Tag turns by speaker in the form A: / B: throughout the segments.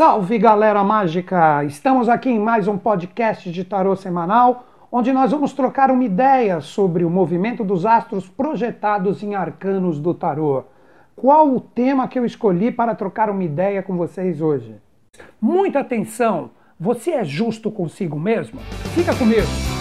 A: Salve galera mágica! Estamos aqui em mais um podcast de tarô semanal, onde nós vamos trocar uma ideia sobre o movimento dos astros projetados em arcanos do tarô. Qual o tema que eu escolhi para trocar uma ideia com vocês hoje? Muita atenção! Você é justo consigo mesmo? Fica comigo!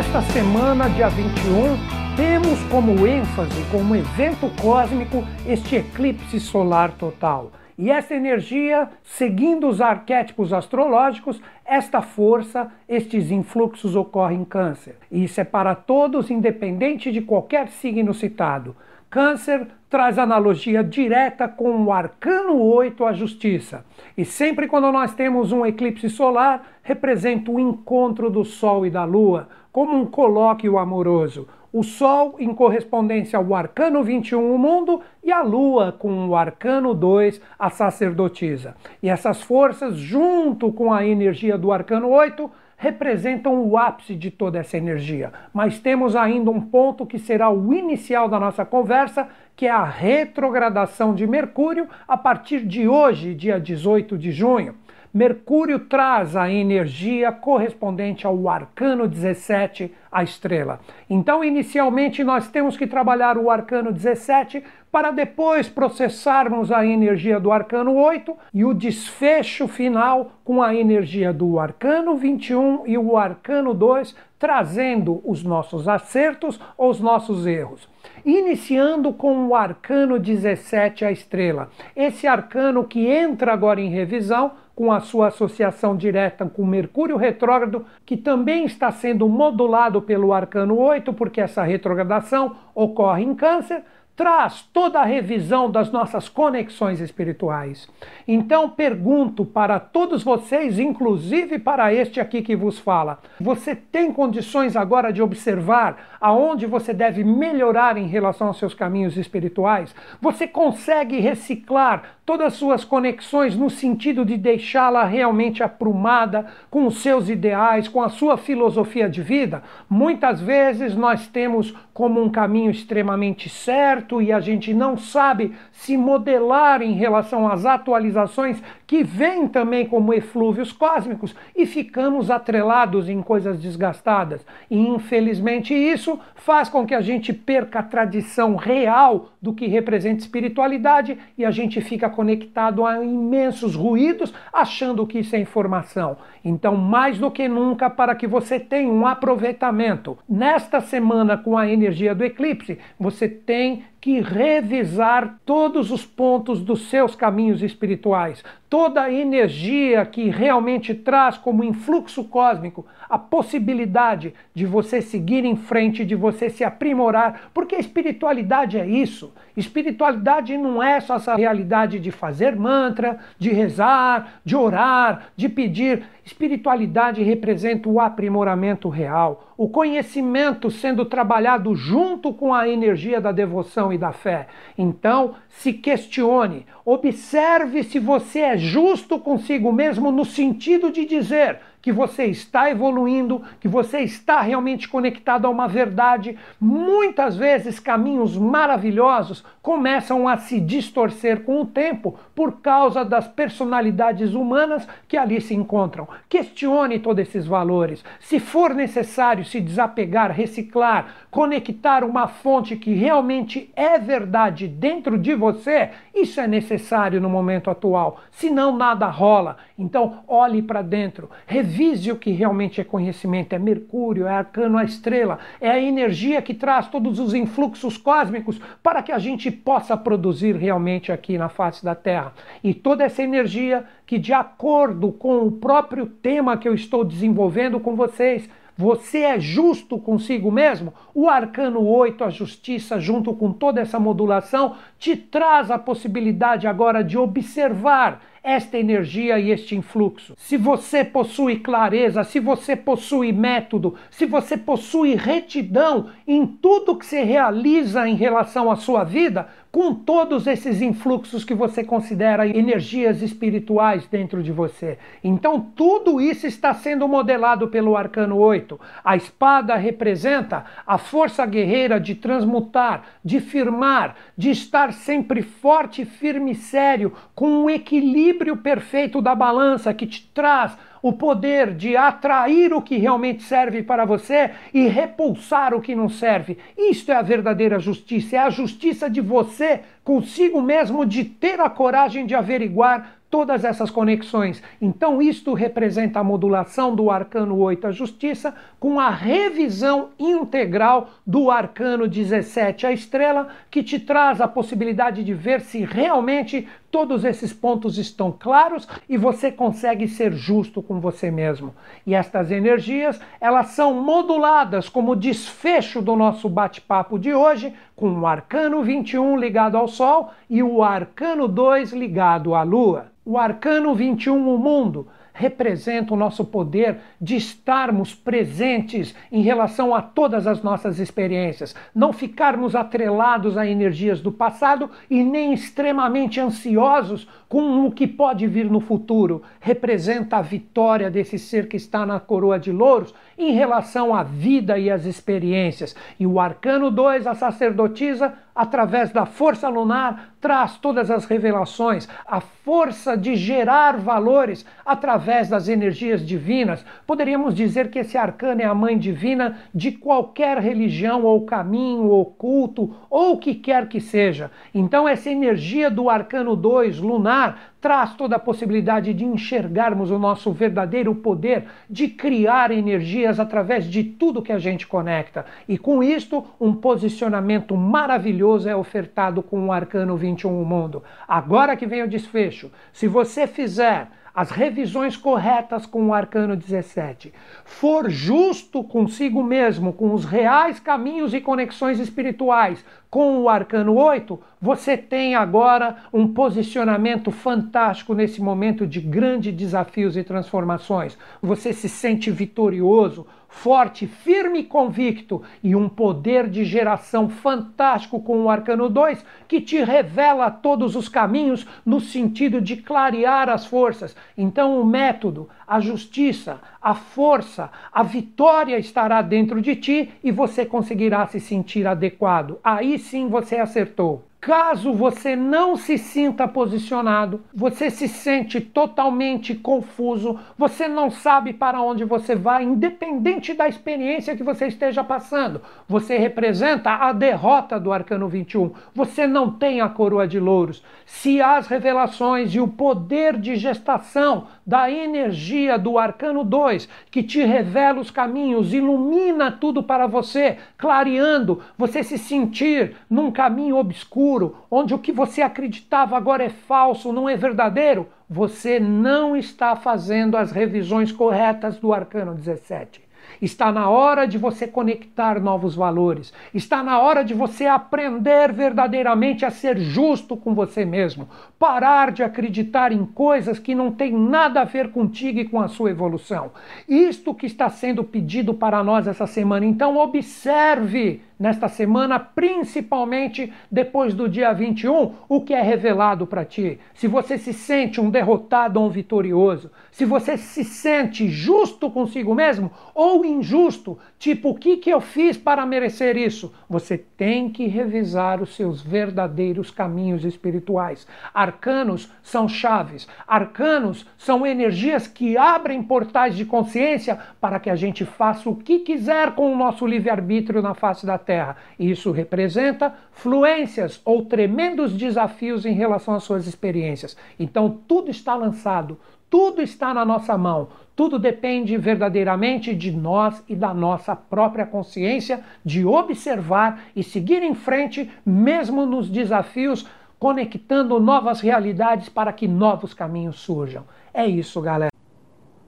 A: Nesta semana, dia 21, temos como ênfase, como evento cósmico, este eclipse solar total. E essa energia, seguindo os arquétipos astrológicos, esta força, estes influxos ocorrem em Câncer. E isso é para todos, independente de qualquer signo citado. Câncer traz analogia direta com o arcano 8, a justiça. E sempre quando nós temos um eclipse solar, representa o encontro do Sol e da Lua, como um colóquio amoroso. O Sol em correspondência ao arcano 21, o mundo, e a Lua com o arcano 2, a sacerdotisa. E essas forças, junto com a energia do arcano 8, representam o ápice de toda essa energia. Mas temos ainda um ponto que será o inicial da nossa conversa, que é a retrogradação de Mercúrio a partir de hoje, dia 18 de junho. Mercúrio traz a energia correspondente ao arcano 17, a estrela. Então, inicialmente, nós temos que trabalhar o arcano 17 para depois processarmos a energia do arcano 8 e o desfecho final com a energia do arcano 21 e o arcano 2, trazendo os nossos acertos ou os nossos erros. Iniciando com o arcano 17, a estrela. Esse arcano que entra agora em revisão com a sua associação direta com Mercúrio retrógrado, que também está sendo modulado pelo arcano 8, porque essa retrogradação ocorre em Câncer traz toda a revisão das nossas conexões espirituais. Então pergunto para todos vocês, inclusive para este aqui que vos fala, você tem condições agora de observar aonde você deve melhorar em relação aos seus caminhos espirituais? Você consegue reciclar todas as suas conexões no sentido de deixá-la realmente aprumada com os seus ideais, com a sua filosofia de vida? Muitas vezes nós temos como um caminho extremamente certo e a gente não sabe se modelar em relação às atualizações que vêm também como eflúvios cósmicos e ficamos atrelados em coisas desgastadas. E infelizmente isso faz com que a gente perca a tradição real do que representa espiritualidade e a gente fica conectado a imensos ruídos achando que isso é informação. Então, mais do que nunca, para que você tenha um aproveitamento nesta semana com a energia do eclipse, você tem que revisar todos os pontos dos seus caminhos espirituais, toda a energia que realmente traz como influxo cósmico a possibilidade de você seguir em frente, de você se aprimorar, porque a espiritualidade é isso. Espiritualidade não é só essa realidade de fazer mantra, de rezar, de orar, de pedir. Espiritualidade representa o aprimoramento real, o conhecimento sendo trabalhado junto com a energia da devoção e da fé. Então, se questione, observe se você é justo consigo mesmo no sentido de dizer que você está evoluindo, que você está realmente conectado a uma verdade. Muitas vezes caminhos maravilhosos começam a se distorcer com o tempo por causa das personalidades humanas que ali se encontram. Questione todos esses valores. Se for necessário se desapegar, reciclar, conectar uma fonte que realmente é verdade dentro de você, isso é necessário no momento atual. Senão nada rola. Então olhe para dentro, revise o que realmente é conhecimento. É Mercúrio, é arcano, a estrela, é a energia que traz todos os influxos cósmicos para que a gente possa produzir realmente aqui na face da Terra. E toda essa energia que, de acordo com o próprio tema que eu estou desenvolvendo com vocês, você é justo consigo mesmo? O arcano 8, a justiça, junto com toda essa modulação, te traz a possibilidade agora de observar esta energia e este influxo. Se você possui clareza, se você possui método, se você possui retidão em tudo que se realiza em relação à sua vida, com todos esses influxos que você considera energias espirituais dentro de você. Então, tudo isso está sendo modelado pelo arcano 8. A espada representa a força guerreira de transmutar, de firmar, de estar sempre forte, firme e sério, com um equilíbrio perfeito da balança que te traz o poder de atrair o que realmente serve para você e repulsar o que não serve. Isto é a verdadeira justiça, é a justiça de você consigo mesmo de ter a coragem de averiguar todas essas conexões. Então, isto representa a modulação do arcano 8, a justiça, com a revisão integral do arcano 17, a estrela, que te traz a possibilidade de ver se realmente todos esses pontos estão claros e você consegue ser justo com você mesmo. E estas energias, elas são moduladas como desfecho do nosso bate-papo de hoje, com o arcano 21 ligado ao Sol e o arcano 2 ligado à Lua. O arcano 21, o mundo, representa o nosso poder de estarmos presentes em relação a todas as nossas experiências, não ficarmos atrelados a energias do passado e nem extremamente ansiosos com o que pode vir no futuro. Representa a vitória desse ser que está na coroa de louros em relação à vida e às experiências. E o arcano 2, a sacerdotisa, através da força lunar, traz todas as revelações, a força de gerar valores através das energias divinas. Poderíamos dizer que esse arcano é a mãe divina de qualquer religião ou caminho ou culto ou o que quer que seja. Então, essa energia do arcano 2 lunar traz toda a possibilidade de enxergarmos o nosso verdadeiro poder de criar energias através de tudo que a gente conecta. E com isto, um posicionamento maravilhoso é ofertado com o Arcano 21 Mundo. Agora que vem o desfecho, se você fizer as revisões corretas com o arcano 17, for justo consigo mesmo, com os reais caminhos e conexões espirituais, com o arcano 8, você tem agora um posicionamento fantástico nesse momento de grandes desafios e transformações. Você se sente vitorioso, forte, firme e convicto, e um poder de geração fantástico com o Arcano 2 que te revela todos os caminhos no sentido de clarear as forças. Então, o método, a justiça, a força, a vitória estará dentro de ti e você conseguirá se sentir adequado. Aí sim você acertou. Caso você não se sinta posicionado, você se sente totalmente confuso, você não sabe para onde você vai, independente da experiência que você esteja passando. Você representa a derrota do Arcano 21. Você não tem a coroa de louros. Se as revelações e o poder de gestação da energia do Arcano 2, que te revela os caminhos, ilumina tudo para você, clareando, você se sentir num caminho obscuro onde o que você acreditava agora é falso, não é verdadeiro, você não está fazendo as revisões corretas do Arcano 17. Está na hora de você conectar novos valores. Está na hora de você aprender verdadeiramente a ser justo com você mesmo. Parar de acreditar em coisas que não têm nada a ver contigo e com a sua evolução. Isto que está sendo pedido para nós essa semana. Então, observe nesta semana, principalmente depois do dia 21, o que é revelado para ti. Se você se sente um derrotado ou um vitorioso, se você se sente justo consigo mesmo ou injusto, tipo, o que, que eu fiz para merecer isso? Você tem que revisar os seus verdadeiros caminhos espirituais. Arcanos são chaves, arcanos são energias que abrem portais de consciência para que a gente faça o que quiser com o nosso livre-arbítrio na face da Terra. Isso representa fluências ou tremendos desafios em relação às suas experiências. Então, tudo está lançado, tudo está na nossa mão. Tudo depende verdadeiramente de nós e da nossa própria consciência de observar e seguir em frente, mesmo nos desafios, conectando novas realidades para que novos caminhos surjam. É isso, galera.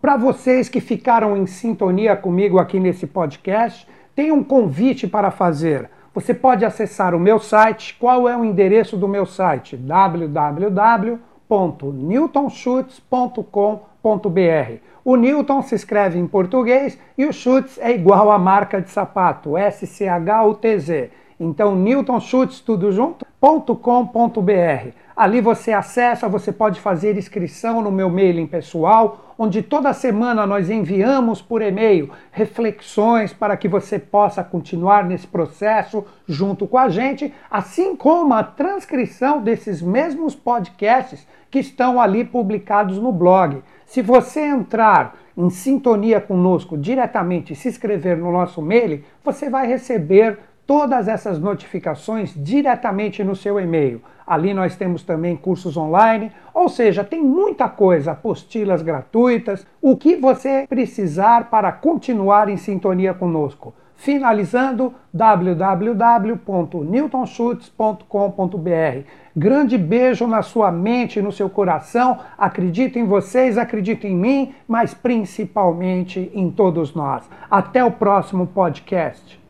A: Para vocês que ficaram em sintonia comigo aqui nesse podcast, tem um convite para fazer. Você pode acessar o meu site. Qual é o endereço do meu site? www.newtonschutz.com.br. O Newton se escreve em português e o Schutz é igual à marca de sapato, S-C-H-U-T-Z. Então, Newton Schutz, tudo junto, www.newtonschutz.com.br. Ali você acessa, você pode fazer inscrição no meu mailing pessoal, onde toda semana nós enviamos por e-mail reflexões para que você possa continuar nesse processo junto com a gente, assim como a transcrição desses mesmos podcasts que estão ali publicados no blog. Se você entrar em sintonia conosco diretamente e se inscrever no nosso mail, você vai receber todas essas notificações diretamente no seu e-mail. Ali nós temos também cursos online, ou seja, tem muita coisa, apostilas gratuitas, o que você precisar para continuar em sintonia conosco. Finalizando, www.newtonschutz.com.br. Grande beijo na sua mente no seu coração. Acredito em vocês, acredito em mim, mas principalmente em todos nós. Até o próximo podcast.